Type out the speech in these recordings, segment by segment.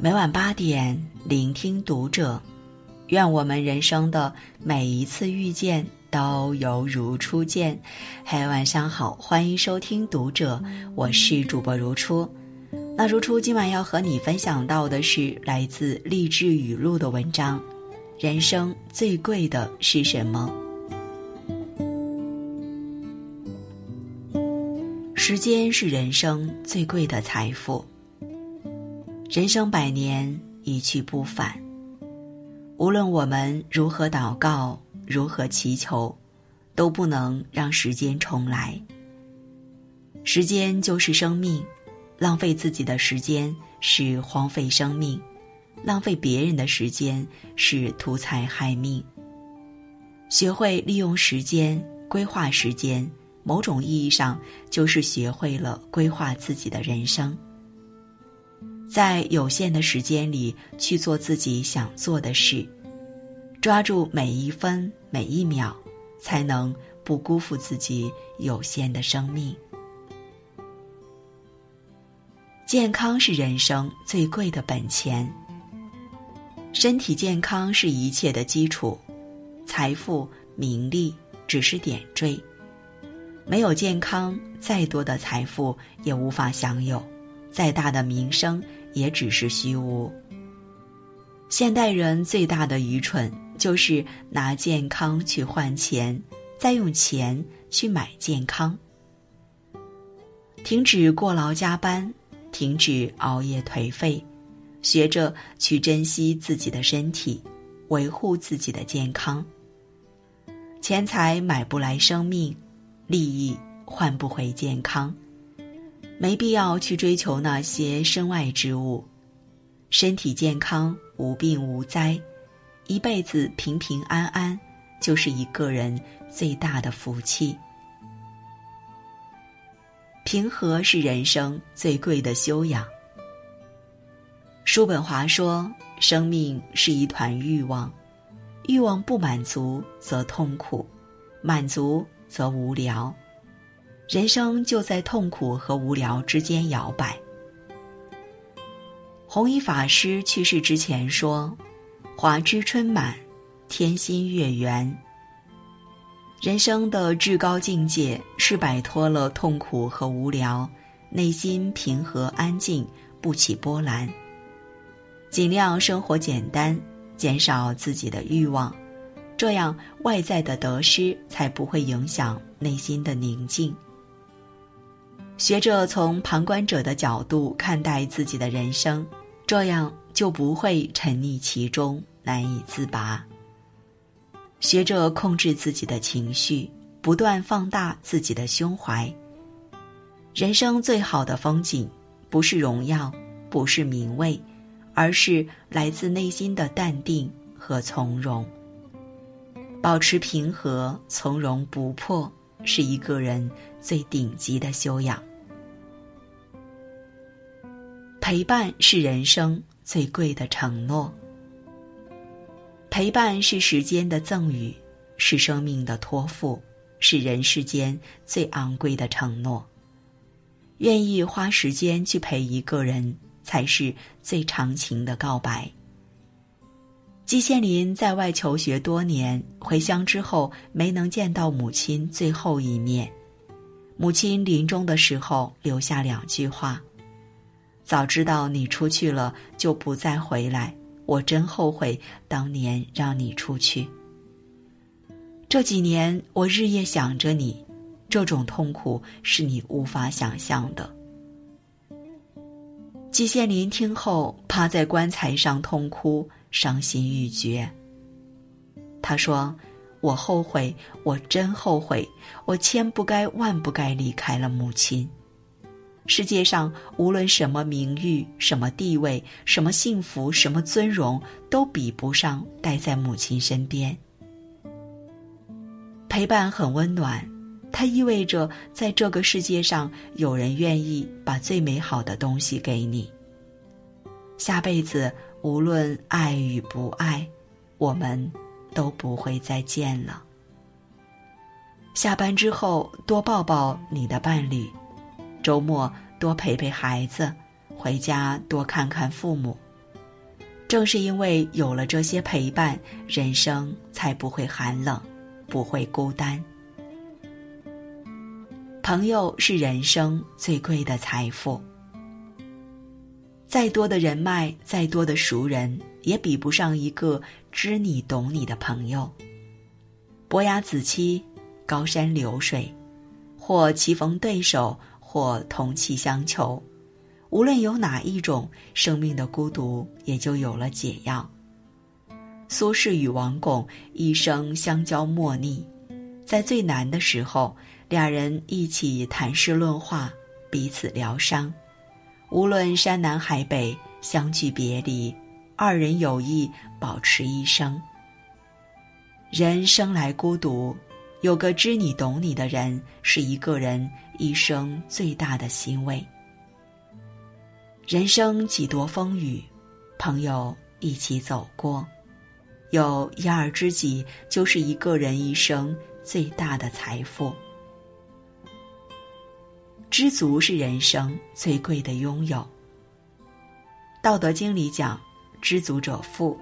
每晚八点，聆听读者。愿我们人生的每一次遇见都犹如初见。嗨，晚上好，欢迎收听《读者》，我是主播如初。那如初今晚要和你分享到的是来自励志语录的文章：人生最贵的是什么？时间是人生最贵的财富。人生百年，一去不返。无论我们如何祷告，如何祈求，都不能让时间重来。时间就是生命，浪费自己的时间是荒废生命，浪费别人的时间是图财害命。学会利用时间，规划时间，某种意义上就是学会了规划自己的人生。在有限的时间里去做自己想做的事，抓住每一分每一秒，才能不辜负自己有限的生命。健康是人生最贵的本钱。身体健康是一切的基础，财富名利只是点缀。没有健康，再多的财富也无法享有，再大的名声。也只是虚无。现代人最大的愚蠢，就是拿健康去换钱，再用钱去买健康。停止过劳加班，停止熬夜颓废，学着去珍惜自己的身体，维护自己的健康。钱财买不来生命，利益换不回健康。没必要去追求那些身外之物，身体健康、无病无灾，一辈子平平安安，就是一个人最大的福气。平和是人生最贵的修养。叔本华说：“生命是一团欲望，欲望不满足则痛苦，满足则无聊。”人生就在痛苦和无聊之间摇摆。弘一法师去世之前说：“华枝春满，天心月圆。”人生的至高境界是摆脱了痛苦和无聊，内心平和安静，不起波澜。尽量生活简单，减少自己的欲望，这样外在的得失才不会影响内心的宁静。学着从旁观者的角度看待自己的人生，这样就不会沉溺其中难以自拔。学着控制自己的情绪，不断放大自己的胸怀。人生最好的风景，不是荣耀，不是名位，而是来自内心的淡定和从容。保持平和、从容不迫，是一个人最顶级的修养。陪伴是人生最贵的承诺。陪伴是时间的赠予，是生命的托付，是人世间最昂贵的承诺。愿意花时间去陪一个人，才是最长情的告白。季羡林在外求学多年，回乡之后没能见到母亲最后一面。母亲临终的时候留下两句话。早知道你出去了就不再回来，我真后悔当年让你出去。这几年我日夜想着你，这种痛苦是你无法想象的。季羡林听后趴在棺材上痛哭，伤心欲绝。他说：“我后悔，我真后悔，我千不该万不该离开了母亲。”世界上无论什么名誉、什么地位、什么幸福、什么尊荣，都比不上待在母亲身边。陪伴很温暖，它意味着在这个世界上有人愿意把最美好的东西给你。下辈子无论爱与不爱，我们都不会再见了。下班之后多抱抱你的伴侣。周末多陪陪孩子，回家多看看父母，正是因为有了这些陪伴，人生才不会寒冷，不会孤单。朋友是人生最贵的财富。再多的人脉，再多的熟人，也比不上一个知你懂你的朋友。伯牙子期，高山流水，或棋逢对手，或同气相求。无论有哪一种，生命的孤独也就有了解药。苏轼与王巩一生相交莫逆，在最难的时候，俩人一起谈诗论画，彼此疗伤。无论山南海北，相聚别离，二人友谊保持一生。人生来孤独，有个知你懂你的人，是一个人一生最大的欣慰。人生几多风雨，朋友一起走过，有一二知己，就是一个人一生最大的财富。知足是人生最贵的拥有。《道德经》里讲：“知足者富。”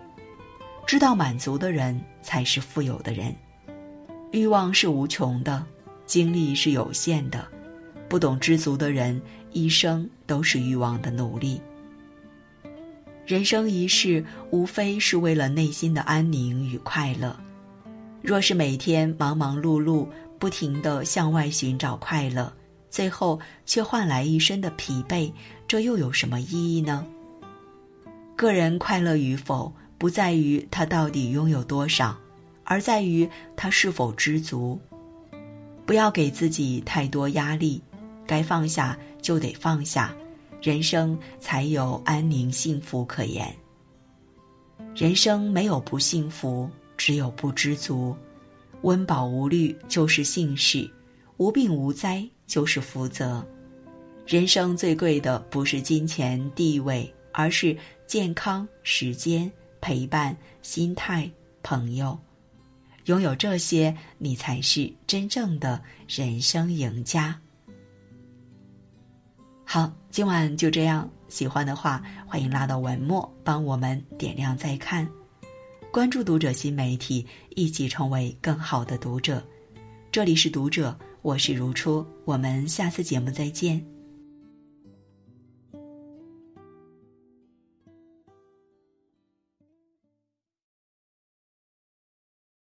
知道满足的人才是富有的人。欲望是无穷的，精力是有限的。不懂知足的人，一生都是欲望的奴隶。人生一世，无非是为了内心的安宁与快乐。若是每天忙忙碌碌，不停的向外寻找快乐，最后却换来一身的疲惫，这又有什么意义呢？个人快乐与否，不在于他到底拥有多少，而在于他是否知足。不要给自己太多压力，该放下就得放下，人生才有安宁幸福可言。人生没有不幸福，只有不知足。温饱无虑就是幸事，无病无灾。就是福泽，人生最贵的不是金钱地位，而是健康、时间、陪伴、心态、朋友。拥有这些，你才是真正的人生赢家。好，今晚就这样。喜欢的话，欢迎拉到文末帮我们点亮再看，关注读者新媒体，一起成为更好的读者。这里是读者。我是如初，我们下次节目再见。